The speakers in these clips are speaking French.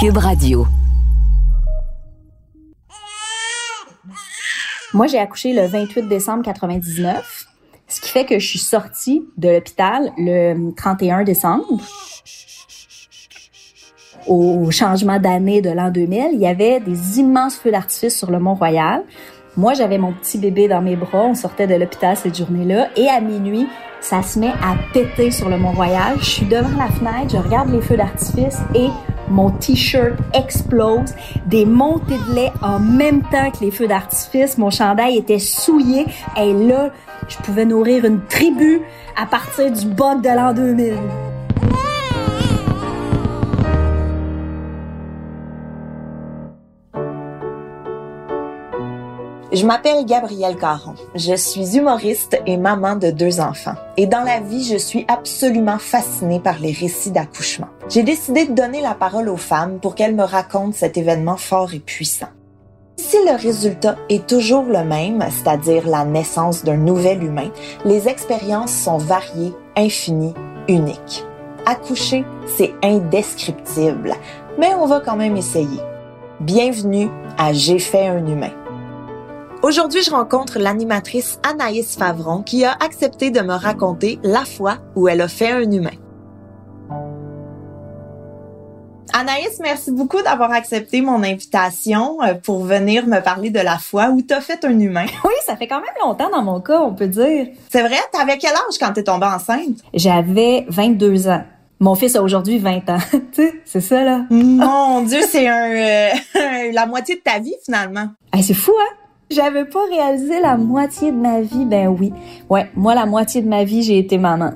Cube Radio. Moi, j'ai accouché le 28 décembre 99, ce qui fait que je suis sortie de l'hôpital le 31 décembre. Au changement d'année de l'an 2000, il y avait des immenses feux d'artifice sur le Mont-Royal. Moi, j'avais mon petit bébé dans mes bras, on sortait de l'hôpital cette journée-là, et à minuit, ça se met à péter sur le Mont-Royal. Je suis devant la fenêtre, je regarde les feux d'artifice et mon t-shirt explose, des montées de lait en même temps que les feux d'artifice. Mon chandail était souillé. Et là, je pouvais nourrir une tribu à partir du bug de l'an 2000. Je m'appelle Gabrielle Caron. Je suis humoriste et maman de deux enfants. Et dans la vie, je suis absolument fascinée par les récits d'accouchement. J'ai décidé de donner la parole aux femmes pour qu'elles me racontent cet événement fort et puissant. Si le résultat est toujours le même, c'est-à-dire la naissance d'un nouvel humain, les expériences sont variées, infinies, uniques. Accoucher, c'est indescriptible, mais on va quand même essayer. Bienvenue à J'ai fait un humain. Aujourd'hui, je rencontre l'animatrice Anaïs Favron qui a accepté de me raconter la fois où elle a fait un humain. Anaïs, merci beaucoup d'avoir accepté mon invitation euh, pour venir me parler de la fois où tu as fait un humain. Oui, ça fait quand même longtemps dans mon cas, on peut dire. C'est vrai? T'avais quel âge quand t'es tombée enceinte? J'avais 22 ans. Mon fils a aujourd'hui 20 ans. tu sais, c'est ça, là. Mon Dieu, c'est un, euh, la moitié de ta vie, finalement. c'est fou, hein? J'avais pas réalisé la moitié de ma vie. Ben oui. Ouais, moi, la moitié de ma vie, j'ai été maman.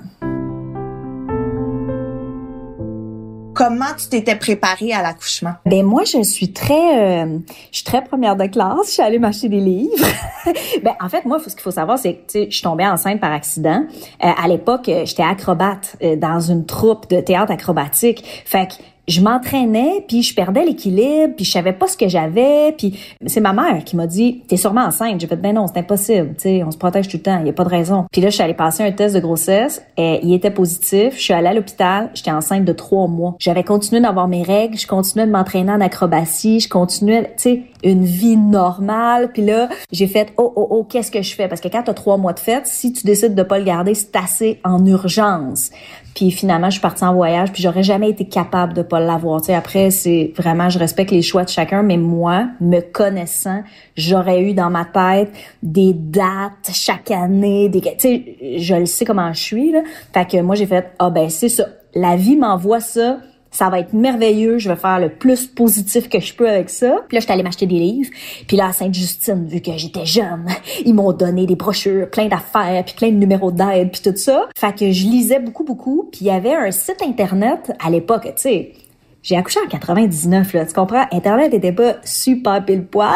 Comment tu t'étais préparée à l'accouchement? Ben moi, je suis très, euh, je suis très première de classe. Je suis allée m'acheter des livres. ben en fait, moi, ce qu'il faut savoir, c'est que je suis tombée enceinte par accident. Euh, à l'époque, euh, j'étais acrobate dans une troupe de théâtre acrobatique. Fait que je m'entraînais, puis je perdais l'équilibre, puis je savais pas ce que j'avais, puis c'est ma mère qui m'a dit "T'es sûrement enceinte." J'ai fait "Ben non, c'est impossible, tu sais, on se protège tout le temps, il y a pas de raison." Puis là, je suis allée passer un test de grossesse, et il était positif, je suis allée à l'hôpital, j'étais enceinte de trois mois. J'avais continué d'avoir mes règles, je continuais de m'entraîner en acrobatie, je continuais, tu sais, une vie normale. Puis là, j'ai fait "Oh oh oh, qu'est-ce que je fais?" Parce que quand t'as trois mois de fête, si tu décides de pas le garder, c'est assez en urgence. Puis finalement, je suis partie en voyage, puis j'aurais jamais été capable de pas l'avoir. Tu sais, après, c'est vraiment, je respecte les choix de chacun, mais moi, me connaissant, j'aurais eu dans ma tête des dates chaque année, des, tu sais, je le sais comment je suis là. Fait que moi, j'ai fait, ah ben c'est ça, la vie m'envoie ça ça va être merveilleux, je vais faire le plus positif que je peux avec ça. Puis là, j'étais allée m'acheter des livres. Puis là, à Sainte-Justine, vu que j'étais jeune, ils m'ont donné des brochures, plein d'affaires, puis plein de numéros d'aide, puis tout ça. Fait que je lisais beaucoup, beaucoup. Puis il y avait un site Internet à l'époque, tu sais, j'ai accouché en 99, là, tu comprends? Internet était pas super pile poil.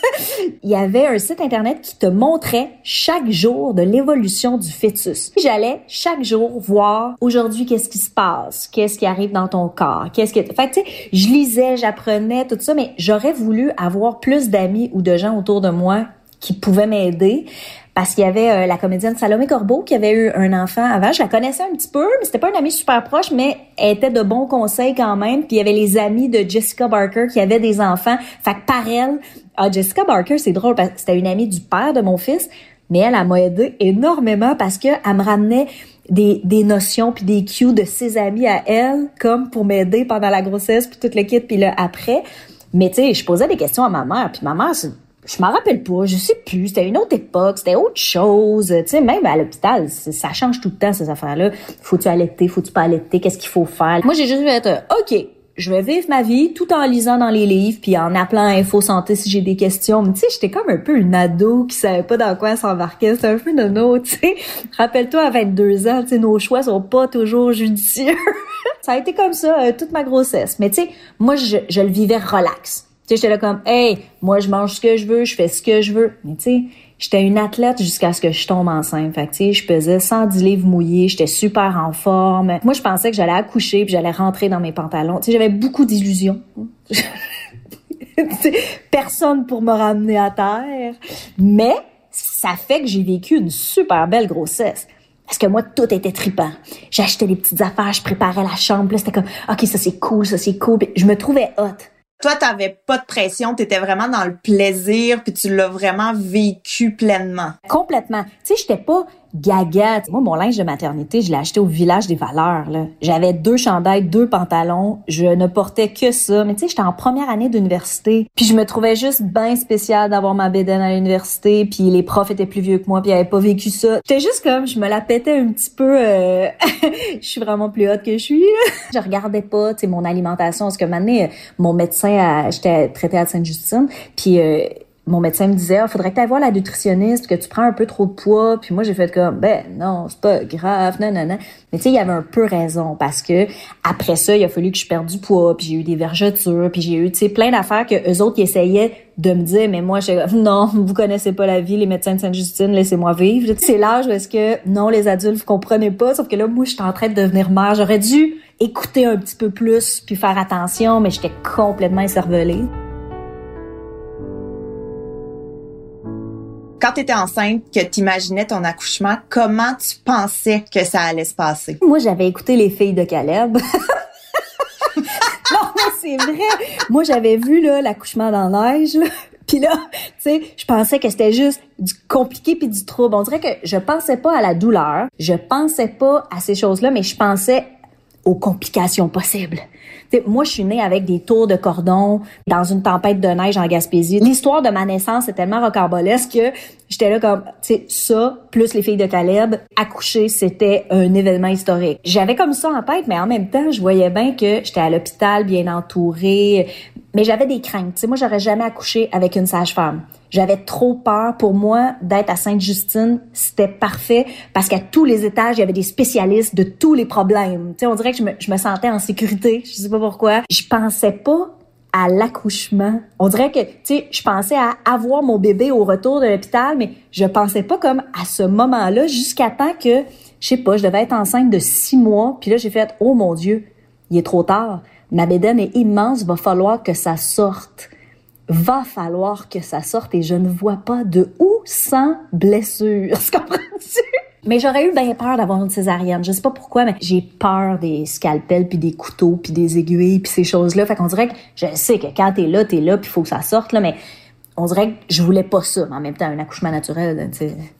Il y avait un site Internet qui te montrait chaque jour de l'évolution du fœtus. J'allais chaque jour voir aujourd'hui qu'est-ce qui se passe, qu'est-ce qui arrive dans ton corps, qu'est-ce que... Fait tu sais, je lisais, j'apprenais, tout ça, mais j'aurais voulu avoir plus d'amis ou de gens autour de moi qui pouvaient m'aider parce qu'il y avait euh, la comédienne Salomé Corbeau qui avait eu un enfant avant. Je la connaissais un petit peu, mais c'était pas une amie super proche, mais elle était de bons conseils quand même. Puis il y avait les amis de Jessica Barker qui avaient des enfants. Fait que par elle, ah, Jessica Barker, c'est drôle parce que c'était une amie du père de mon fils, mais elle, elle m'a aidé énormément parce que elle me ramenait des, des notions puis des cues de ses amis à elle, comme pour m'aider pendant la grossesse puis toute le kit puis là après. Mais tu sais, je posais des questions à ma mère puis ma mère je m'en rappelle pas, je sais plus, c'était une autre époque, c'était autre chose. Tu sais, même à l'hôpital, ça change tout le temps, ces affaires-là. Faut-tu allaiter, faut-tu pas allaiter, qu'est-ce qu'il faut faire? Moi, j'ai juste vu être, OK, je vais vivre ma vie tout en lisant dans les livres puis en appelant Info Santé si j'ai des questions. Mais tu sais, j'étais comme un peu une ado qui savait pas dans quoi s'embarquer. C'était un peu nono, tu sais. Rappelle-toi, à 22 ans, tu sais, nos choix sont pas toujours judicieux. ça a été comme ça euh, toute ma grossesse. Mais tu sais, moi, je, je le vivais relax sais, j'étais là comme, hey, moi, je mange ce que je veux, je fais ce que je veux. Mais tu sais, j'étais une athlète jusqu'à ce que je tombe enceinte. Fait tu sais, je pesais 110 livres mouillés, j'étais super en forme. Moi, je pensais que j'allais accoucher puis j'allais rentrer dans mes pantalons. Tu sais, j'avais beaucoup d'illusions. Personne pour me ramener à terre. Mais ça fait que j'ai vécu une super belle grossesse. Parce que moi, tout était tripant. J'achetais des petites affaires, je préparais la chambre, c'était comme, OK, ça c'est cool, ça c'est cool. je me trouvais hot. Toi, t'avais pas de pression, t'étais vraiment dans le plaisir, puis tu l'as vraiment vécu pleinement. Complètement. Tu sais, j'étais pas gaga. Moi, mon linge de maternité, je l'ai acheté au village des valeurs. J'avais deux chandails, deux pantalons. Je ne portais que ça. Mais tu sais, j'étais en première année d'université. Puis je me trouvais juste bien spécial d'avoir ma bédaine à l'université. Puis les profs étaient plus vieux que moi, puis ils avaient pas vécu ça. J'étais juste comme, je me la pétais un petit peu. Euh... je suis vraiment plus haute que je suis. Je regardais pas, tu mon alimentation. Parce que maintenant, mon médecin, j'étais traitée à Sainte-Justine. Puis... Euh, mon médecin me disait, il ah, faudrait que tu ailles voir la nutritionniste, que tu prends un peu trop de poids. Puis moi, j'ai fait comme, ben non, c'est pas grave, non, non, non. Mais tu sais, il y avait un peu raison parce que après ça, il a fallu que je perde du poids, puis j'ai eu des vergetures, puis j'ai eu, tu sais, plein d'affaires que eux autres, essayaient de me dire, mais moi, je non, vous connaissez pas la vie, les médecins de Sainte-Justine, laissez-moi vivre. C'est l'âge où est-ce que, non, les adultes, vous comprenez pas, sauf que là, moi, j'étais en train de devenir mère. J'aurais dû écouter un petit peu plus, puis faire attention, mais j'étais complètement écervelée. Quand tu étais enceinte, que tu imaginais ton accouchement, comment tu pensais que ça allait se passer? Moi, j'avais écouté les filles de Caleb. non, mais c'est vrai. Moi, j'avais vu l'accouchement dans la neige. Puis là, tu sais, je pensais que c'était juste du compliqué puis du trouble. On dirait que je pensais pas à la douleur, je pensais pas à ces choses-là, mais je pensais aux complications possibles. Moi, je suis née avec des tours de cordon dans une tempête de neige en Gaspésie. L'histoire de ma naissance est tellement rocambolesque que j'étais là comme, tu ça, plus les filles de Caleb, accoucher, c'était un événement historique. J'avais comme ça en tête, mais en même temps, je voyais bien que j'étais à l'hôpital, bien entourée, mais j'avais des craintes. Tu moi, j'aurais jamais accouché avec une sage-femme. J'avais trop peur. Pour moi, d'être à Sainte-Justine, c'était parfait parce qu'à tous les étages, il y avait des spécialistes de tous les problèmes. On dirait que je me, sentais en sécurité. Je sais pas pourquoi. Je pensais pas à l'accouchement. On dirait que, tu je pensais à avoir mon bébé au retour de l'hôpital, mais je pensais pas comme à ce moment-là jusqu'à temps que, je sais pas, je devais être enceinte de six mois. Puis là, j'ai fait, oh mon Dieu, il est trop tard. Ma bédaine est immense, va falloir que ça sorte va falloir que ça sorte et je ne vois pas de où sans blessure. Comprends-tu? Mais j'aurais eu bien peur d'avoir une césarienne. Je sais pas pourquoi, mais j'ai peur des scalpels puis des couteaux puis des aiguilles puis ces choses-là. Fait qu'on dirait que je sais que quand t'es là, t'es là puis faut que ça sorte mais on dirait que je voulais pas ça. Mais en même temps, un accouchement naturel,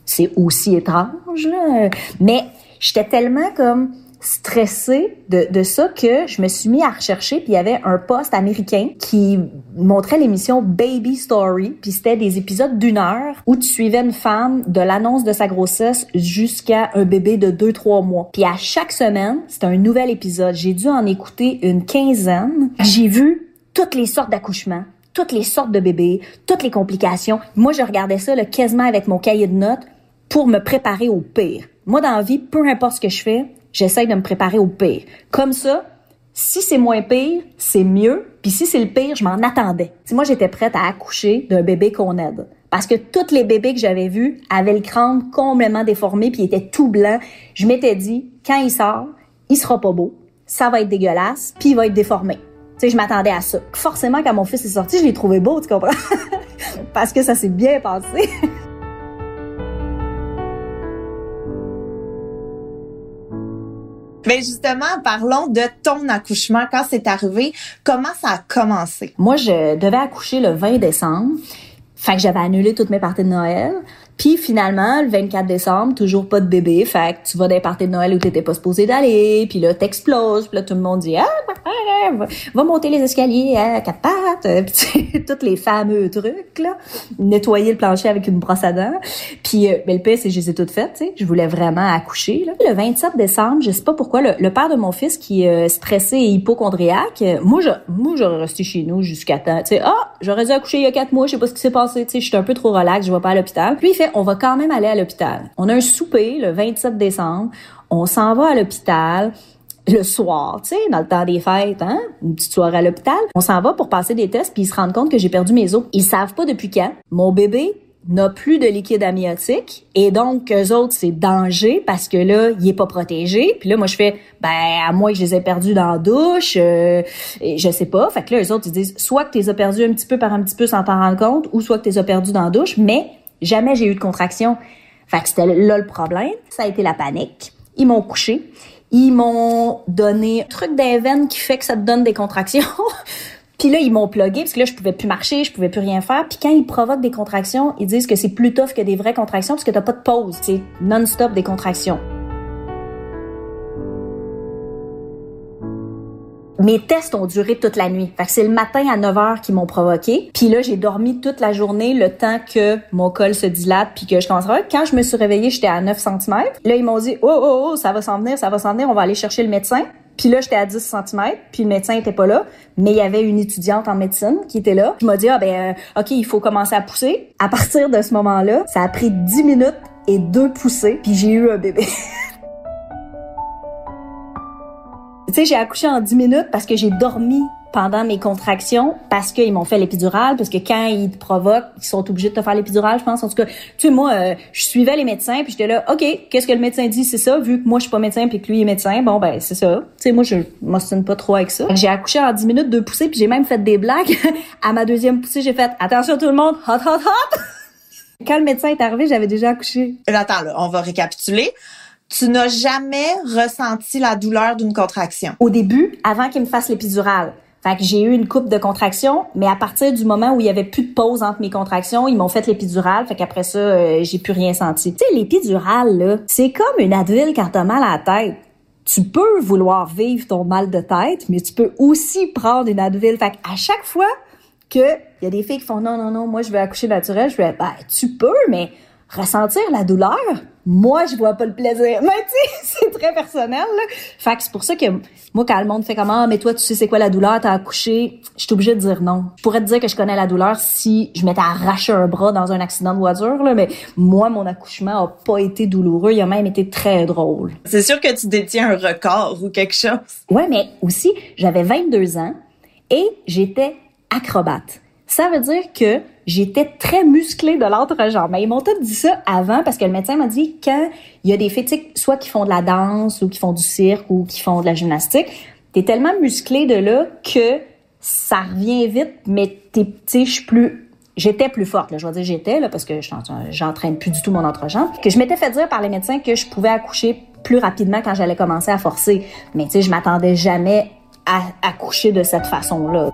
c'est aussi étrange. Mais j'étais tellement comme stressée de, de ça que je me suis mis à rechercher puis il y avait un poste américain qui montrait l'émission Baby Story puis c'était des épisodes d'une heure où tu suivais une femme de l'annonce de sa grossesse jusqu'à un bébé de 2-3 mois. Puis à chaque semaine, c'était un nouvel épisode. J'ai dû en écouter une quinzaine. J'ai vu toutes les sortes d'accouchements toutes les sortes de bébés, toutes les complications. Moi, je regardais ça là, quasiment avec mon cahier de notes pour me préparer au pire. Moi, dans la vie, peu importe ce que je fais, j'essaye de me préparer au pire. Comme ça, si c'est moins pire, c'est mieux. Puis si c'est le pire, je m'en attendais. Si moi, j'étais prête à accoucher d'un bébé qu'on aide. Parce que tous les bébés que j'avais vus avaient le crâne complètement déformé puis étaient tout blanc. Je m'étais dit, quand il sort, il sera pas beau, ça va être dégueulasse, puis il va être déformé. Tu sais, je m'attendais à ça. Forcément, quand mon fils est sorti, je l'ai trouvé beau, tu comprends? Parce que ça s'est bien passé. Mais justement, parlons de ton accouchement. Quand c'est arrivé, comment ça a commencé? Moi, je devais accoucher le 20 décembre. Fait que j'avais annulé toutes mes parties de Noël. Puis finalement, le 24 décembre, toujours pas de bébé. Fait que tu vas des parties de Noël où t'étais pas supposé d'aller. Puis là, t'exploses. Puis là, tout le monde dit « Ah, va, monter les escaliers à quatre pattes. » Puis tous les fameux trucs, là. Nettoyer le plancher avec une brosse à dents. Puis euh, ben, le pire, c'est que je les ai toutes faites, tu sais. Je voulais vraiment accoucher, là. Le 27 décembre, je sais pas pourquoi, le, père de mon fils qui est euh, stressé et hypochondriaque, euh, moi, je, moi, j'aurais resté chez nous jusqu'à temps. Tu sais, ah, j'aurais dû accoucher il y a quatre mois, je sais pas ce qui s'est passé, tu sais, je suis un peu trop relax, je vais pas à l'hôpital. Puis il fait on va quand même aller à l'hôpital. On a un souper le 27 décembre. On s'en va à l'hôpital le soir, tu sais, dans le temps des fêtes, hein, une petite soirée à l'hôpital. On s'en va pour passer des tests, puis ils se rendent compte que j'ai perdu mes os. Ils savent pas depuis quand. Mon bébé n'a plus de liquide amniotique et donc eux autres c'est danger parce que là il est pas protégé puis là moi je fais ben à moins que je les ai perdus dans la douche euh, je sais pas fait que là eux autres ils disent soit que tu les as perdus un petit peu par un petit peu sans t'en rendre compte ou soit que tu les as perdus dans la douche mais Jamais j'ai eu de contraction. Fait que c'était là le problème. Ça a été la panique. Ils m'ont couché. Ils m'ont donné un truc d'un qui fait que ça te donne des contractions. Puis là, ils m'ont plugué parce que là, je pouvais plus marcher, je pouvais plus rien faire. Puis quand ils provoquent des contractions, ils disent que c'est plus tough que des vraies contractions parce que t'as pas de pause. C'est non-stop des contractions. Mes tests ont duré toute la nuit. Fait que c'est le matin à 9 h qu'ils m'ont provoqué. Puis là, j'ai dormi toute la journée le temps que mon col se dilate puis que je commence à Quand je me suis réveillée, j'étais à 9 cm. Là, ils m'ont dit "Oh oh oh, ça va s'en venir, ça va s'en venir, on va aller chercher le médecin." Puis là, j'étais à 10 cm, puis le médecin était pas là, mais il y avait une étudiante en médecine qui était là. Qui m'a dit "Ah ben euh, OK, il faut commencer à pousser." À partir de ce moment-là, ça a pris 10 minutes et deux poussées, puis j'ai eu un bébé. Tu sais, j'ai accouché en 10 minutes parce que j'ai dormi pendant mes contractions parce qu'ils m'ont fait l'épidurale parce que quand ils te provoquent ils sont obligés de te faire l'épidurale je pense. En tout cas tu sais moi euh, je suivais les médecins puis j'étais là OK qu'est-ce que le médecin dit? C'est ça vu que moi je suis pas médecin puis que lui est médecin bon ben c'est ça. Tu sais moi je m'ostine pas trop avec ça. J'ai accouché en 10 minutes de poussée puis j'ai même fait des blagues. À ma deuxième poussée j'ai fait attention tout le monde hot hot hot! Quand le médecin est arrivé j'avais déjà accouché. Attends là on va récapituler tu n'as jamais ressenti la douleur d'une contraction. Au début, avant qu'il me fasse l'épidurale. Fait que j'ai eu une coupe de contractions, mais à partir du moment où il y avait plus de pause entre mes contractions, ils m'ont fait l'épidurale, fait qu'après ça, euh, j'ai plus rien senti. Tu sais, l'épidurale, c'est comme une Advil quand t'as mal à la tête. Tu peux vouloir vivre ton mal de tête, mais tu peux aussi prendre une Advil. Fait à chaque fois que il y a des filles qui font non, non, non, moi je veux accoucher naturel, je vais, ben, tu peux, mais ressentir la douleur, moi, je vois pas le plaisir. Mais tu sais, c'est très personnel. Là. Fait que c'est pour ça que moi, quand le monde fait comment, ah, mais toi, tu sais c'est quoi la douleur, t'as accouché, je suis obligée de dire non. Je pourrais te dire que je connais la douleur si je m'étais arraché un bras dans un accident de voiture, là, mais moi, mon accouchement a pas été douloureux, il a même été très drôle. C'est sûr que tu détiens un record ou quelque chose. Ouais, mais aussi, j'avais 22 ans et j'étais acrobate. Ça veut dire que j'étais très musclée de l'entrejambe. Mais ils m'ont tout dit ça avant parce que le médecin m'a dit quand il y a des fétiques, soit qui font de la danse ou qui font du cirque ou qui font de la gymnastique, t'es tellement musclée de là que ça revient vite, mais t'es, je suis plus, j'étais plus forte. Je vais dire j'étais là parce que j'entraîne plus du tout mon entrejambe. Que je m'étais fait dire par les médecins que je pouvais accoucher plus rapidement quand j'allais commencer à forcer. Mais tu sais, je m'attendais jamais à accoucher de cette façon-là.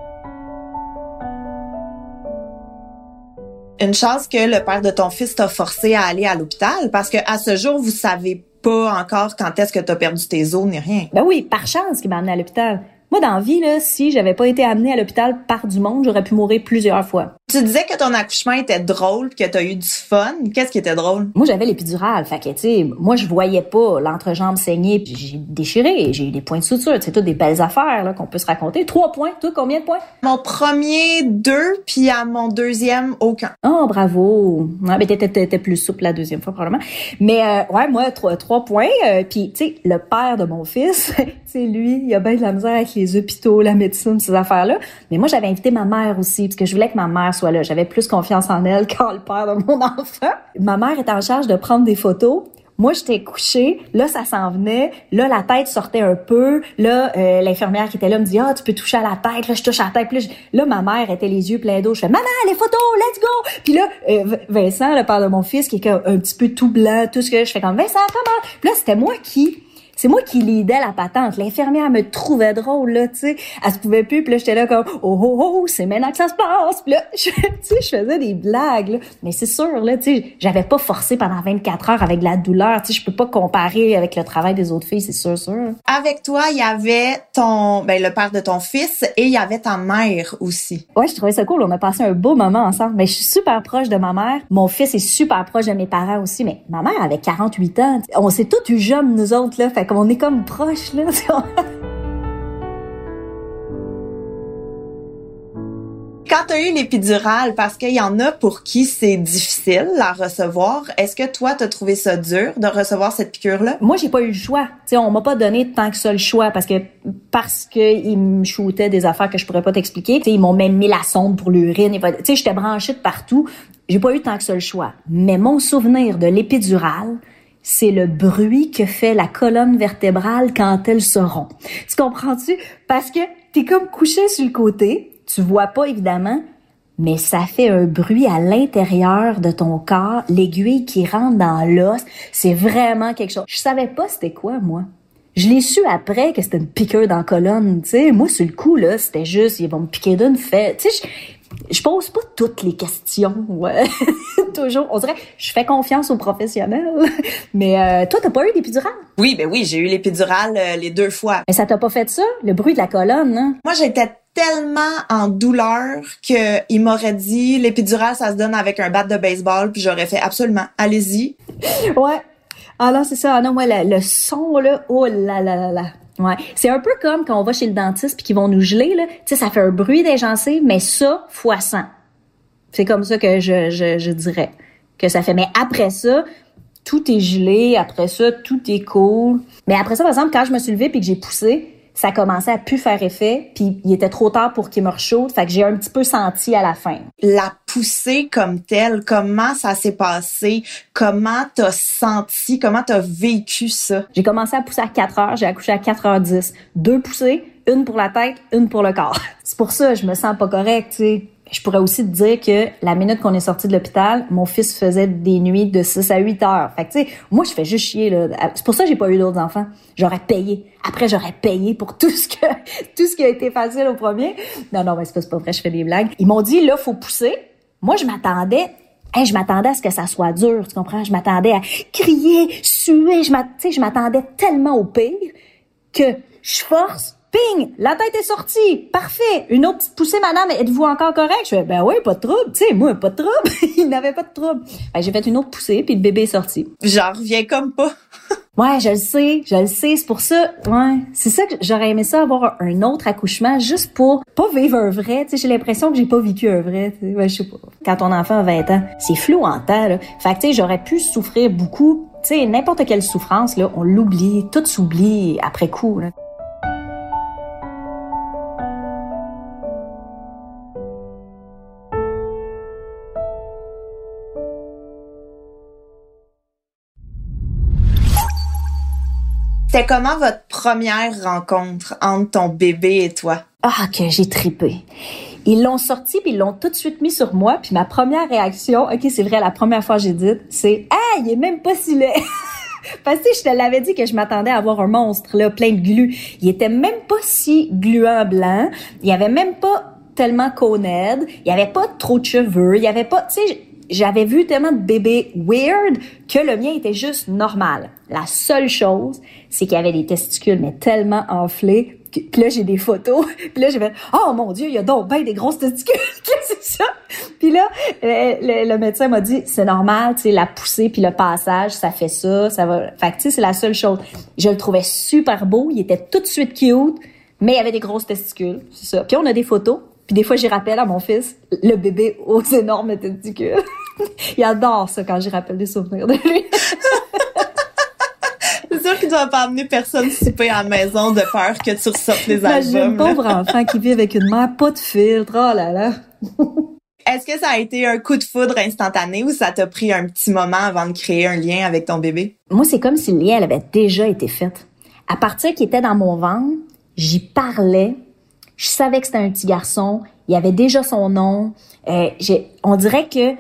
Une chance que le père de ton fils t'a forcé à aller à l'hôpital parce que à ce jour, vous savez pas encore quand est-ce que tu as perdu tes os ni rien. Ben oui, par chance qu'il m'a amené à l'hôpital. Moi, dans la vie, là, si j'avais pas été amenée à l'hôpital par du monde, j'aurais pu mourir plusieurs fois. Tu disais que ton accouchement était drôle, que tu as eu du fun. Qu'est-ce qui était drôle? Moi, j'avais l'épidurale. Fait que, tu sais, moi, je voyais pas l'entrejambe saigner. J'ai déchiré. J'ai eu des points de suture. C'est toutes des belles affaires là qu'on peut se raconter. Trois points. Toi, combien de points? Mon premier, deux. Puis à mon deuxième, aucun. Oh, bravo. Ouais, mais t'étais plus souple la deuxième fois, probablement. Mais, euh, ouais, moi, trois, trois points. Euh, puis, tu sais, le père de mon fils, sais, lui, il a bien de la misère avec les hôpitaux, la médecine, ces affaires-là. Mais moi, j'avais invité ma mère aussi, parce que je voulais que ma mère soit là. J'avais plus confiance en elle qu'en le père de mon enfant. Ma mère était en charge de prendre des photos. Moi, j'étais couchée. Là, ça s'en venait. Là, la tête sortait un peu. Là, euh, l'infirmière qui était là me dit, ah, tu peux toucher à la tête. Là, je touche à la tête. là, ma mère était les yeux pleins d'eau. Je fais, maman, les photos, let's go. Puis là, euh, Vincent, le père de mon fils, qui est un petit peu tout blanc, tout ce que je fais comme, Vincent, comment? Puis là, c'était moi qui c'est moi qui lidais la patente. L'infirmière me trouvait drôle, là, tu sais. Elle se pouvait plus, puis là, j'étais là comme, oh, oh, oh, c'est maintenant que ça se passe. Puis là, tu sais, je faisais des blagues, là. Mais c'est sûr, là, tu sais, j'avais pas forcé pendant 24 heures avec la douleur. Tu sais, je peux pas comparer avec le travail des autres filles, c'est sûr, sûr. Avec toi, il y avait ton, ben, le père de ton fils et il y avait ta mère aussi. Ouais, je trouvais ça cool. On a passé un beau moment ensemble. Mais je suis super proche de ma mère. Mon fils est super proche de mes parents aussi. Mais ma mère avait 48 ans. On s'est tous eu jeunes, nous autres, là. Fait on est comme proches, là. Quand tu as eu l'épidurale, parce qu'il y en a pour qui c'est difficile à recevoir, est-ce que toi, tu as trouvé ça dur de recevoir cette piqûre-là? Moi, j'ai pas eu le choix. sais, on m'a pas donné tant que ça le choix parce que parce qu'ils me shootaient des affaires que je pourrais pas t'expliquer. Ils m'ont même mis la sonde pour l'urine. Tu sais, j'étais branchée de partout. J'ai pas eu tant que ça le choix. Mais mon souvenir de l'épidurale, c'est le bruit que fait la colonne vertébrale quand elle se rompt. Tu comprends-tu? Parce que t'es comme couché sur le côté, tu vois pas évidemment, mais ça fait un bruit à l'intérieur de ton corps, l'aiguille qui rentre dans l'os, c'est vraiment quelque chose. Je savais pas c'était quoi moi. Je l'ai su après que c'était une piqûre dans la colonne, tu sais. Moi, sur le coup, là, c'était juste, ils vont me piquer d'une fête. Tu sais, je, pose pas toutes les questions, ouais. Toujours. On dirait, je fais confiance aux professionnels. Mais euh, toi, t'as pas eu d'épidurale? Oui, ben oui, j'ai eu l'épidurale euh, les deux fois. Mais ça t'a pas fait ça, le bruit de la colonne, hein? Moi, j'étais tellement en douleur que il m'aurait dit l'épidurale ça se donne avec un bat de baseball puis j'aurais fait absolument allez-y. Ouais. Ah non, c'est ça. Ah non, moi, le, le son, là, oh là là là là. Ouais. C'est un peu comme quand on va chez le dentiste puis qu'ils vont nous geler, là. Tu sais, ça fait un bruit des gencives, mais ça, fois 100. C'est comme ça que je, je, je dirais que ça fait. Mais après ça, tout est gelé. Après ça, tout est cool. Mais après ça, par exemple, quand je me suis levée puis que j'ai poussé, ça commençait à plus faire effet, puis il était trop tard pour qu'il me rechaude, fait que j'ai un petit peu senti à la fin. La poussée comme telle, comment ça s'est passé? Comment t'as senti? Comment t'as vécu ça? J'ai commencé à pousser à 4 heures, j'ai accouché à 4h10. Deux poussées, une pour la tête, une pour le corps. C'est pour ça que je me sens pas correcte, tu sais. Je pourrais aussi te dire que la minute qu'on est sorti de l'hôpital, mon fils faisait des nuits de 6 à 8 heures. Fait que, tu sais, moi, je fais juste chier, là. C'est pour ça que j'ai pas eu d'autres enfants. J'aurais payé. Après, j'aurais payé pour tout ce que, tout ce qui a été facile au premier. Non, non, mais c'est pas, vrai, je fais des blagues. Ils m'ont dit, là, faut pousser. Moi, je m'attendais Hey, je m'attendais à ce que ça soit dur, tu comprends? Je m'attendais à crier, suer, je m'attendais tellement au pire que je force, Ping! La tête est sortie! Parfait! Une autre petite poussée, madame, êtes-vous encore correct? Je fais, ben oui, pas de trouble. Tu sais, moi, pas de trouble. Il n'avait pas de trouble. Ben, j'ai fait une autre poussée, puis le bébé est sorti. J'en reviens comme pas. ouais, je le sais, je le sais. C'est pour ça, ouais. C'est ça que j'aurais aimé ça avoir un autre accouchement, juste pour pas vivre un vrai. Tu sais, j'ai l'impression que j'ai pas vécu un vrai. Ouais, je sais pas. Quand ton enfant a 20 ans, c'est flou en temps, là. Fait que, tu sais, j'aurais pu souffrir beaucoup. Tu sais, n'importe quelle souffrance, là, on l'oublie. Tout s'oublie après coup, là. C'était comment votre première rencontre entre ton bébé et toi? Ah, que j'ai tripé. Ils l'ont sorti puis ils l'ont tout de suite mis sur moi puis ma première réaction, ok c'est vrai la première fois que j'ai dit, c'est ah il est même pas si laid. Parce que je te l'avais dit que je m'attendais à avoir un monstre là plein de glu. Il était même pas si gluant blanc. Il y avait même pas tellement coned. Il y avait pas trop de cheveux. Il y avait pas, tu sais, j'avais vu tellement de bébés weird que le mien était juste normal. La seule chose, c'est qu'il avait des testicules, mais tellement enflés. Que, puis là, j'ai des photos. Puis là, j'ai fait « Oh mon Dieu, il y a donc bien des grosses testicules! Qu'est-ce que c'est ça? » Puis là, le, médecin m'a dit « C'est normal, tu sais, la poussée puis le passage, ça fait ça, ça va... » Fait que, tu sais, c'est la seule chose. Je le trouvais super beau, il était tout de suite cute, mais il avait des grosses testicules, c'est ça. Puis on a des photos. Puis des fois, j'y rappelle à mon fils le bébé aux énormes testicules. il adore ça quand j'y rappelle des souvenirs de lui. C'est sûr qu'il doit pas amener personne souper à la maison de peur que tu ressortes les albums. J'ai un pauvre enfant qui vit avec une mère pas de filtre. Oh là là. Est-ce que ça a été un coup de foudre instantané ou ça t'a pris un petit moment avant de créer un lien avec ton bébé? Moi, c'est comme si le lien avait déjà été fait. À partir qu'il était dans mon ventre, j'y parlais, je savais que c'était un petit garçon. Il avait déjà son nom. Euh, on dirait que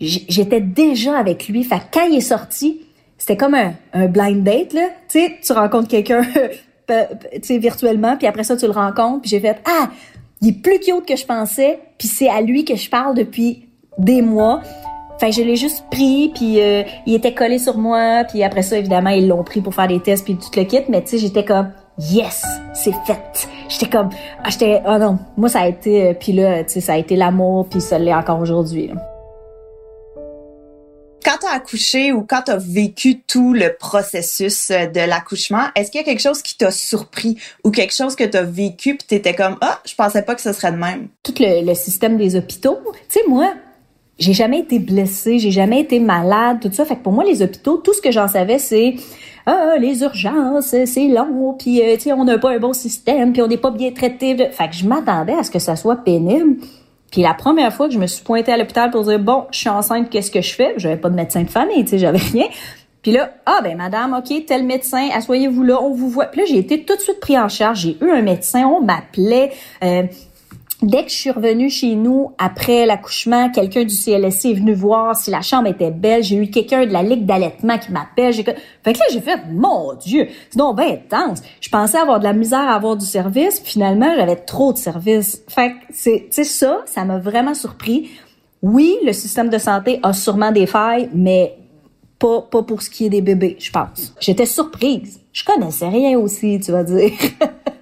j'étais déjà avec lui. Fait quand il est sorti, c'était comme un, blind date là. Tu sais, tu rencontres quelqu'un, tu sais, virtuellement, puis après ça tu le rencontres. Puis j'ai fait ah, il est plus cute que je pensais. Puis c'est à lui que je parle depuis des mois. Fait je l'ai juste pris, puis euh, il était collé sur moi, puis après ça, évidemment, ils l'ont pris pour faire des tests, puis tout le kit. Mais tu sais, j'étais comme, yes, c'est fait. J'étais comme, ah, j'étais, oh non, moi ça a été, euh, puis là, tu sais, ça a été l'amour, puis ça l'est encore aujourd'hui. Quand t'as accouché ou quand t'as vécu tout le processus euh, de l'accouchement, est-ce qu'il y a quelque chose qui t'a surpris ou quelque chose que t'as vécu puis t'étais comme, ah, je pensais pas que ce serait de même? Tout le, le système des hôpitaux. Tu sais, moi, j'ai jamais été blessée, j'ai jamais été malade, tout ça. Fait que pour moi, les hôpitaux, tout ce que j'en savais, c'est ah, les urgences, c'est long, puis euh, on n'a pas un bon système, puis on n'est pas bien traité. Fait que je m'attendais à ce que ça soit pénible. Puis la première fois que je me suis pointée à l'hôpital pour dire bon, je suis enceinte, qu'est-ce que je fais? J'avais pas de médecin de famille, tu sais, j'avais rien. Puis là, ah ben madame, ok, tel médecin, asseyez-vous là, on vous voit. Puis là, j'ai été tout de suite pris en charge. J'ai eu un médecin, on m'appelait. Euh, dès que je suis revenue chez nous après l'accouchement, quelqu'un du CLSC est venu voir si la chambre était belle. J'ai eu quelqu'un de la ligue d'allaitement qui m'appelle. Fait que là, j'ai fait, mon Dieu, c'est donc bien intense. Je pensais avoir de la misère à avoir du service, puis finalement, j'avais trop de service. Fait que c'est, ça, ça m'a vraiment surpris. Oui, le système de santé a sûrement des failles, mais pas, pas pour ce qui est des bébés, je pense. J'étais surprise. Je connaissais rien aussi, tu vas dire.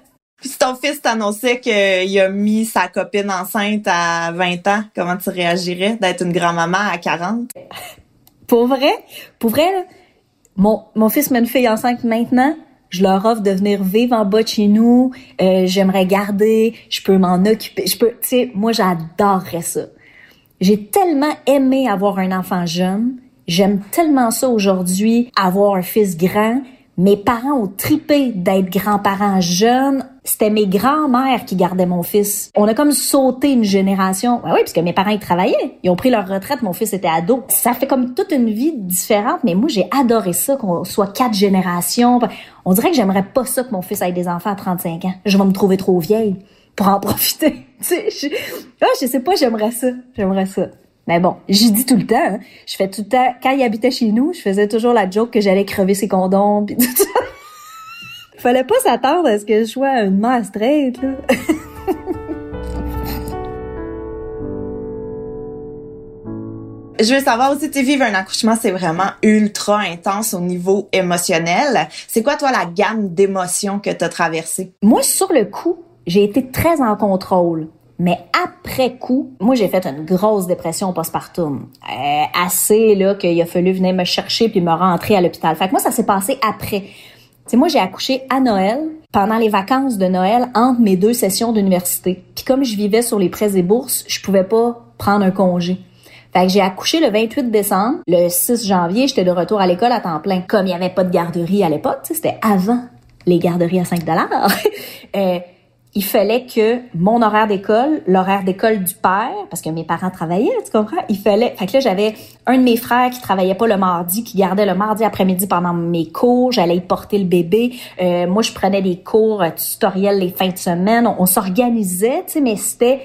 Si ton fils t'annonçait qu'il a mis sa copine enceinte à 20 ans, comment tu réagirais d'être une grand-maman à 40? Pour vrai? Pour vrai, mon, mon fils met une fille enceinte maintenant. Je leur offre de venir vivre en bas de chez nous. Euh, j'aimerais garder. Je peux m'en occuper. Je peux, tu sais, moi, j'adorerais ça. J'ai tellement aimé avoir un enfant jeune. J'aime tellement ça aujourd'hui, avoir un fils grand. Mes parents ont tripé d'être grands-parents jeunes. C'était mes grands-mères qui gardaient mon fils. On a comme sauté une génération. Ben oui, parce que mes parents ils travaillaient. Ils ont pris leur retraite. Mon fils était ado. Ça fait comme toute une vie différente. Mais moi, j'ai adoré ça qu'on soit quatre générations. On dirait que j'aimerais pas ça que mon fils ait des enfants à 35 ans. Je vais me trouver trop vieille pour en profiter. ah, je sais pas, j'aimerais ça. J'aimerais ça. Mais bon, j'y dis tout le temps. Hein. Je fais tout le temps. Quand il habitait chez nous, je faisais toujours la joke que j'allais crever ses condoms puis tout ça. Fallait pas s'attendre à ce que je sois une mère straight, là. Je veux savoir aussi, tu vivre un accouchement, c'est vraiment ultra intense au niveau émotionnel. C'est quoi, toi, la gamme d'émotions que tu as traversée? Moi, sur le coup, j'ai été très en contrôle. Mais après coup, moi j'ai fait une grosse dépression postpartum, euh, assez là qu'il a fallu venir me chercher puis me rentrer à l'hôpital. Fait que moi ça s'est passé après. Sais, moi j'ai accouché à Noël pendant les vacances de Noël entre mes deux sessions d'université. Puis comme je vivais sur les prêts et bourses, je pouvais pas prendre un congé. Fait que j'ai accouché le 28 décembre. Le 6 janvier, j'étais de retour à l'école à temps plein. Comme il y avait pas de garderie à l'époque, c'était avant les garderies à 5 dollars. euh, il fallait que mon horaire d'école, l'horaire d'école du père, parce que mes parents travaillaient, tu comprends? Il fallait, fait que là, j'avais un de mes frères qui travaillait pas le mardi, qui gardait le mardi après-midi pendant mes cours. J'allais y porter le bébé. Euh, moi, je prenais des cours euh, tutoriels les fins de semaine. On, s'organisait, tu sais, mais c'était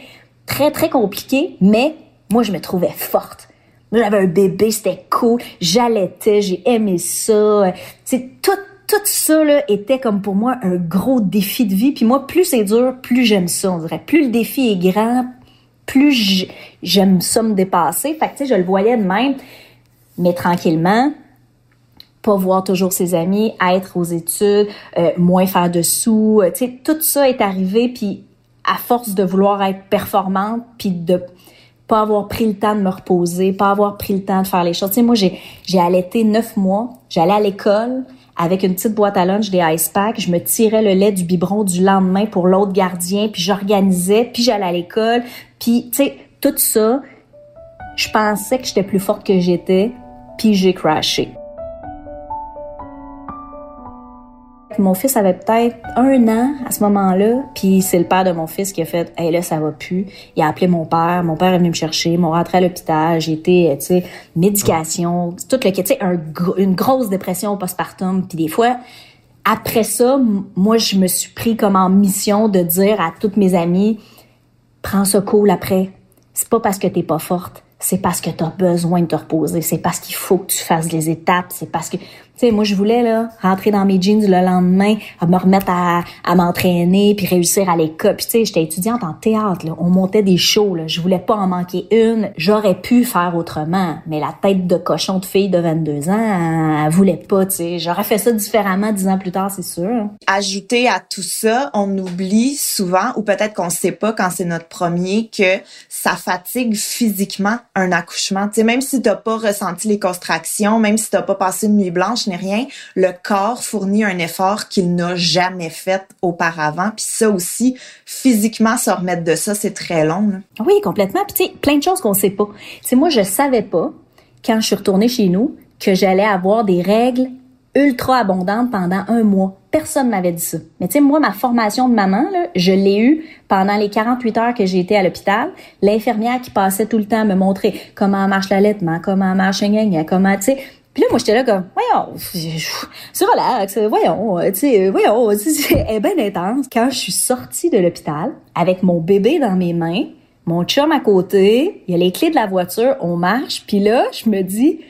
très, très compliqué. Mais moi, je me trouvais forte. J'avais un bébé, c'était cool. J'allaitais, j'ai aimé ça. C'est tout tout ça là, était comme pour moi un gros défi de vie. Puis moi, plus c'est dur, plus j'aime ça, on. Plus le défi est grand, plus j'aime ça me dépasser. Fait que, tu sais, je le voyais de même, mais tranquillement, pas voir toujours ses amis, être aux études, euh, moins faire de sous. Euh, tu sais, tout ça est arrivé, puis à force de vouloir être performante, puis de pas avoir pris le temps de me reposer, pas avoir pris le temps de faire les choses. Tu sais, moi, j'ai allaité neuf mois, j'allais à l'école, avec une petite boîte à lunch des ice packs. Je me tirais le lait du biberon du lendemain pour l'autre gardien, puis j'organisais, puis j'allais à l'école, puis tu sais tout ça, je pensais que j'étais plus forte que j'étais, puis j'ai crashé. Mon fils avait peut-être un an à ce moment-là, puis c'est le père de mon fils qui a fait "Hey là ça va plus." Il a appelé mon père, mon père est venu me chercher, m'ont rentré à l'hôpital, j'ai été tu sais médication, tout le tu sais une grosse dépression postpartum, puis des fois après ça, moi je me suis pris comme en mission de dire à toutes mes amies "Prends ce cool après. C'est pas parce que t'es pas forte, c'est parce que tu as besoin de te reposer, c'est parce qu'il faut que tu fasses les étapes, c'est parce que moi je voulais là rentrer dans mes jeans le lendemain, me remettre à, m'entraîner puis réussir à l'école. Puis j'étais étudiante en théâtre là, on montait des shows là, je voulais pas en manquer une, j'aurais pu faire autrement, mais la tête de cochon de fille de 22 ans, elle, voulait pas, j'aurais fait ça différemment dix ans plus tard, c'est sûr. Ajouter à tout ça, on oublie souvent ou peut-être qu'on sait pas quand c'est notre premier que ça fatigue physiquement un accouchement. Tu même si t'as pas ressenti les contractions, même si t'as pas passé une nuit blanche rien, le corps fournit un effort qu'il n'a jamais fait auparavant. Puis ça aussi, physiquement, se remettre de ça, c'est très long. Oui, complètement. Puis tu sais, plein de choses qu'on sait pas. Tu moi, je savais pas quand je suis retournée chez nous que j'allais avoir des règles ultra abondantes pendant un mois. Personne m'avait dit ça. Mais tu sais, moi, ma formation de maman, là, je l'ai eue pendant les 48 heures que j'ai été à l'hôpital. L'infirmière qui passait tout le temps me montrer comment marche l'allaitement, comment marche un comment, tu sais, Puis là, moi, j'étais là comme, voyons, c'est relax, voyons, tu sais, voyons, c'est bien intense. Quand je suis sortie de l'hôpital avec mon bébé dans mes mains, mon chum à côté, il y a les clés de la voiture, on marche, puis là, je me dis,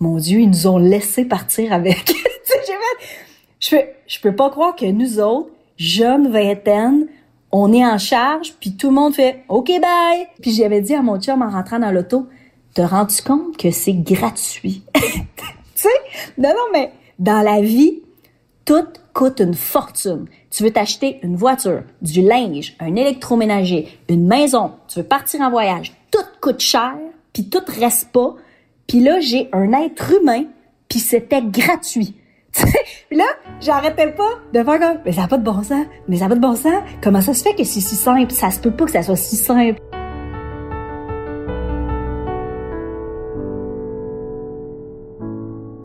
mon Dieu, ils nous ont laissé partir avec. je fais, je peux pas croire que nous autres, jeunes vingtaine, on est en charge, puis tout le monde fait OK bye. Puis j'avais dit à mon chum en rentrant dans l'auto, te rends-tu compte que c'est gratuit? Non non mais dans la vie, tout coûte une fortune. Tu veux t'acheter une voiture, du linge, un électroménager, une maison, tu veux partir en voyage, tout coûte cher, puis tout reste pas. Puis là, j'ai un être humain, puis c'était gratuit. Puis là, j'arrêtais pas de faire comme, mais ça n'a pas de bon sens, mais ça n'a pas de bon sens. Comment ça se fait que c'est si simple? Ça se peut pas que ça soit si simple.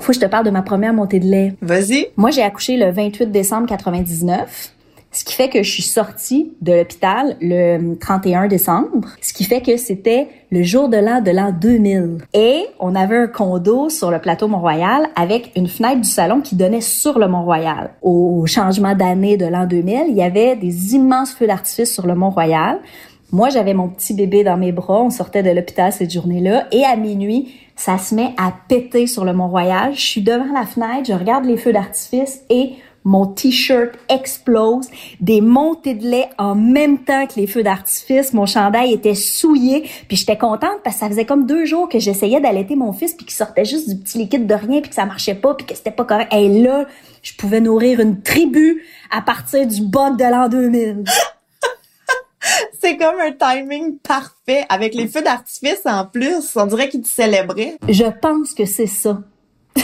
Faut que je te parle de ma première montée de lait. Vas-y. Moi, j'ai accouché le 28 décembre 99. Ce qui fait que je suis sortie de l'hôpital le 31 décembre, ce qui fait que c'était le jour de l'an de l'an 2000. Et on avait un condo sur le plateau Mont-Royal avec une fenêtre du salon qui donnait sur le Mont-Royal. Au changement d'année de l'an 2000, il y avait des immenses feux d'artifice sur le Mont-Royal. Moi, j'avais mon petit bébé dans mes bras, on sortait de l'hôpital cette journée-là, et à minuit, ça se met à péter sur le Mont-Royal. Je suis devant la fenêtre, je regarde les feux d'artifice et mon t-shirt explose, des montées de lait en même temps que les feux d'artifice, mon chandail était souillé, puis j'étais contente parce que ça faisait comme deux jours que j'essayais d'allaiter mon fils puis qu'il sortait juste du petit liquide de rien puis que ça marchait pas puis que c'était pas correct. Et là, je pouvais nourrir une tribu à partir du bug de l'an 2000. C'est comme un timing parfait avec les feux d'artifice en plus. On dirait qu'ils te célébraient. Je pense que c'est ça.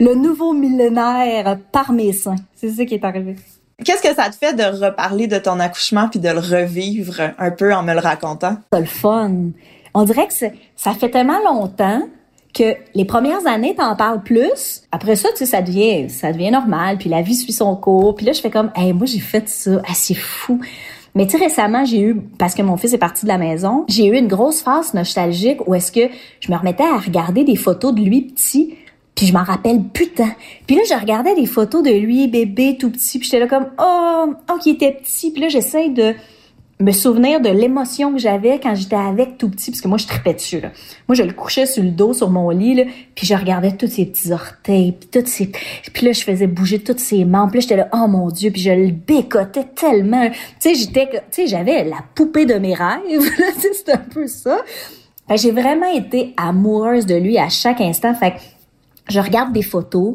le nouveau millénaire par mes seins. C'est ça qui est arrivé. Qu'est-ce que ça te fait de reparler de ton accouchement puis de le revivre un peu en me le racontant? C'est le fun. On dirait que ça fait tellement longtemps que les premières années, t'en parles plus. Après ça, tu sais, ça devient, ça devient normal. Puis la vie suit son cours. Puis là, je fais comme, hey, moi, j'ai fait ça. Ah, c'est fou. Mais tu récemment, j'ai eu, parce que mon fils est parti de la maison, j'ai eu une grosse phase nostalgique où est-ce que je me remettais à regarder des photos de lui petit puis je m'en rappelle putain. Puis là, je regardais des photos de lui, bébé, tout petit, puis j'étais là comme, oh, oh, qui était petit. Puis là, j'essaie de me souvenir de l'émotion que j'avais quand j'étais avec tout petit, parce que moi, je tripais dessus. Là. Moi, je le couchais sur le dos, sur mon lit, là, puis je regardais tous ses petits orteils, puis toutes ses... Puis là, je faisais bouger toutes ses membres, puis j'étais là, oh mon Dieu, puis je le bécotais tellement. Tu sais, j'étais... Tu sais, j'avais la poupée de mes rêves, c'était un peu ça. J'ai vraiment été amoureuse de lui à chaque instant. Fait je regarde des photos,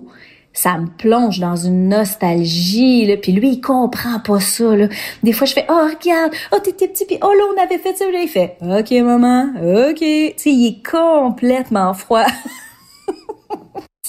ça me plonge dans une nostalgie là, puis lui il comprend pas ça là. Des fois je fais "Oh regarde, oh t'étais petit puis oh là on avait fait ça." Là, il fait "OK maman, OK." Tu sais, il est complètement froid.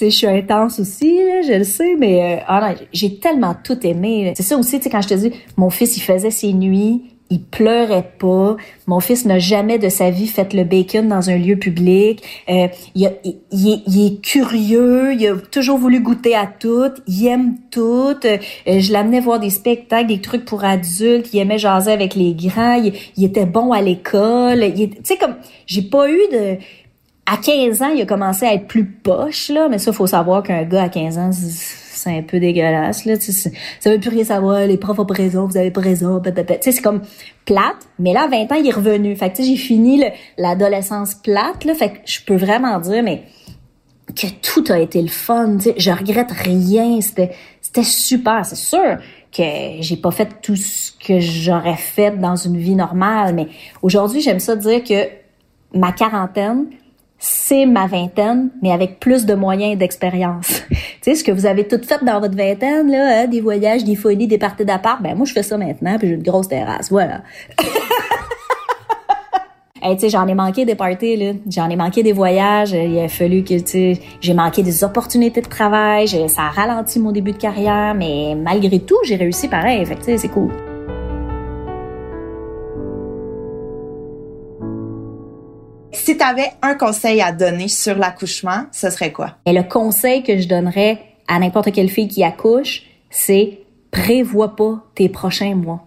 je suis intense aussi, là, je le sais, mais euh, ah j'ai tellement tout aimé. C'est ça aussi, tu sais, quand je te dis, mon fils, il faisait ses nuits, il pleurait pas. Mon fils n'a jamais de sa vie fait le bacon dans un lieu public. Euh, il, est, curieux, il a toujours voulu goûter à tout, il aime tout. Euh, je l'amenais voir des spectacles, des trucs pour adultes, il aimait jaser avec les grands, il, était bon à l'école. Tu sais, comme, j'ai pas eu de... À 15 ans, il a commencé à être plus poche, là, mais ça, faut savoir qu'un gars à 15 ans c'est un peu dégueulasse là ça veut plus rien savoir les profs ont raison vous avez pas raison c'est comme plate mais là à 20 ans il est revenu. Fait que j'ai fini l'adolescence plate là. Fait que je peux vraiment dire mais que tout a été le fun tu sais. Je regrette rien. C'était c'était super. C'est sûr que j'ai pas fait tout ce que j'aurais fait dans une vie normale mais aujourd'hui j'aime ça dire que ma quarantaine c'est ma vingtaine, mais avec plus de moyens et d'expérience. tu sais, ce que vous avez tout fait dans votre vingtaine, là, hein, des voyages, des folies, des parties d'appart, ben moi je fais ça maintenant, puis j'ai une grosse terrasse, voilà. Hey, tu sais, j'en ai manqué des parties, là. J'en ai manqué des voyages. Il a fallu que, tu sais, j'ai manqué des opportunités de travail. Ça a ralenti mon début de carrière, mais malgré tout, j'ai réussi pareil. Fait tu sais, c'est cool. Si tu avais un conseil à donner sur l'accouchement, ce serait quoi? Et le conseil que je donnerais à n'importe quelle fille qui accouche, c'est prévois pas tes prochains mois.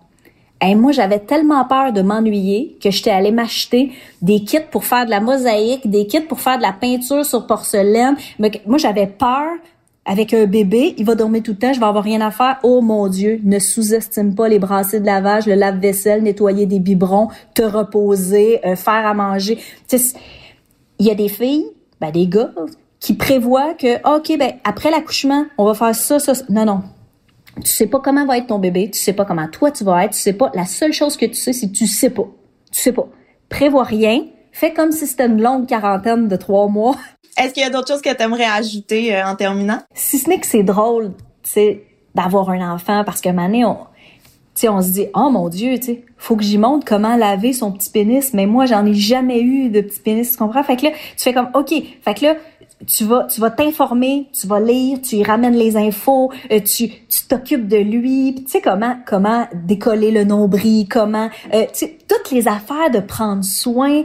Et moi, j'avais tellement peur de m'ennuyer que j'étais allée m'acheter des kits pour faire de la mosaïque, des kits pour faire de la peinture sur porcelaine. Mais moi, j'avais peur avec un bébé, il va dormir tout le temps, je vais avoir rien à faire. Oh mon Dieu, ne sous-estime pas les brassées de lavage, le lave-vaisselle, nettoyer des biberons, te reposer, euh, faire à manger. Il y a des filles, ben des gars, qui prévoient que, OK, ben après l'accouchement, on va faire ça, ça, ça. Non, non. Tu sais pas comment va être ton bébé, tu sais pas comment toi tu vas être, tu sais pas. La seule chose que tu sais, c'est tu sais pas. Tu sais pas. Prévois rien. Fais comme si c'était une longue quarantaine de trois mois. Est-ce qu'il y a d'autres choses que tu aimerais ajouter euh, en terminant? Si ce n'est que c'est drôle, tu d'avoir un enfant parce que Mané, on, on se dit, oh mon Dieu, tu faut que j'y montre comment laver son petit pénis, mais moi, j'en ai jamais eu de petit pénis, tu comprends? Fait que là, tu fais comme, OK, fait que là, tu vas tu vas t'informer, tu vas lire, tu ramènes les infos, euh, tu tu t'occupes de lui, tu sais comment comment décoller le nombril, comment euh, tu sais toutes les affaires de prendre soin,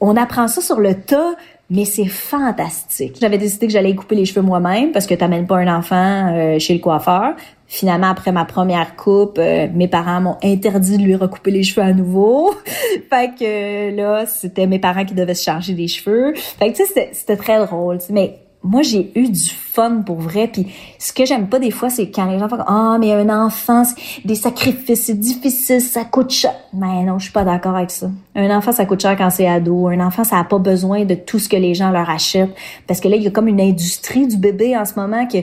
on apprend ça sur le tas, mais c'est fantastique. J'avais décidé que j'allais couper les cheveux moi-même parce que t'amènes pas un enfant euh, chez le coiffeur. Finalement, après ma première coupe, euh, mes parents m'ont interdit de lui recouper les cheveux à nouveau. fait que là, c'était mes parents qui devaient se charger des cheveux. Fait que tu sais, c'était très drôle. Mais moi j'ai eu du fun pour vrai puis ce que j'aime pas des fois c'est quand les gens font ah mais un enfant des sacrifices c'est difficile ça coûte cher mais non je suis pas d'accord avec ça un enfant ça coûte cher quand c'est ado un enfant ça a pas besoin de tout ce que les gens leur achètent parce que là il y a comme une industrie du bébé en ce moment que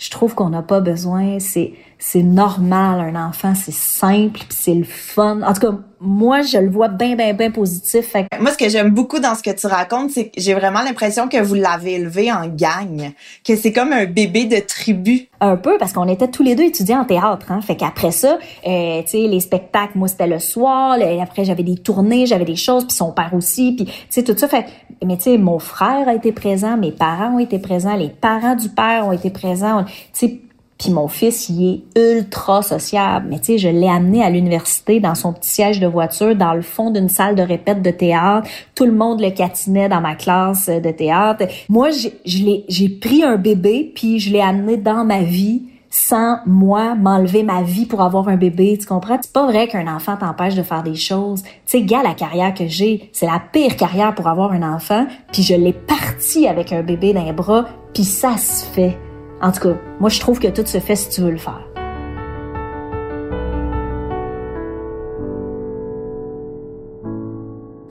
je trouve qu'on n'a pas besoin. C'est c'est normal un enfant, c'est simple puis c'est le fun. En tout cas, moi je le vois bien bien bien positif. Moi ce que j'aime beaucoup dans ce que tu racontes, c'est que j'ai vraiment l'impression que vous l'avez élevé en gang, que c'est comme un bébé de tribu. Un peu parce qu'on était tous les deux étudiants en théâtre, hein. Fait qu'après ça, euh, tu sais les spectacles, moi c'était le soir, après j'avais des tournées, j'avais des choses, puis son père aussi, puis tu sais tout ça fait mais tu sais mon frère a été présent, mes parents ont été présents, les parents du père ont été présents, tu sais puis mon fils, il est ultra sociable. Mais tu sais, je l'ai amené à l'université dans son petit siège de voiture, dans le fond d'une salle de répète de théâtre. Tout le monde le catinait dans ma classe de théâtre. Moi, j'ai pris un bébé, puis je l'ai amené dans ma vie sans moi m'enlever ma vie pour avoir un bébé, tu comprends? C'est pas vrai qu'un enfant t'empêche de faire des choses. Tu sais, gars, la carrière que j'ai, c'est la pire carrière pour avoir un enfant, puis je l'ai parti avec un bébé dans les bras, puis ça se fait. En tout cas, moi, je trouve que tout se fait si tu veux le faire.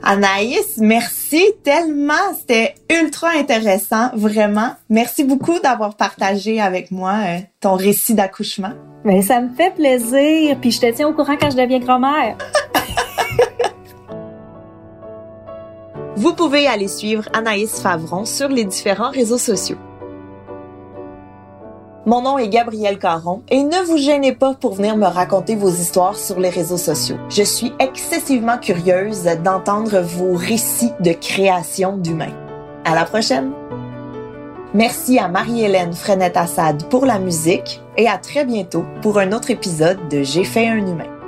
Anaïs, merci tellement. C'était ultra intéressant, vraiment. Merci beaucoup d'avoir partagé avec moi euh, ton récit d'accouchement. Mais ça me fait plaisir. Puis je te tiens au courant quand je deviens grand-mère. Vous pouvez aller suivre Anaïs Favron sur les différents réseaux sociaux. Mon nom est Gabrielle Caron et ne vous gênez pas pour venir me raconter vos histoires sur les réseaux sociaux. Je suis excessivement curieuse d'entendre vos récits de création d'humains. À la prochaine! Merci à Marie-Hélène Frenette-Assad pour la musique et à très bientôt pour un autre épisode de J'ai fait un humain.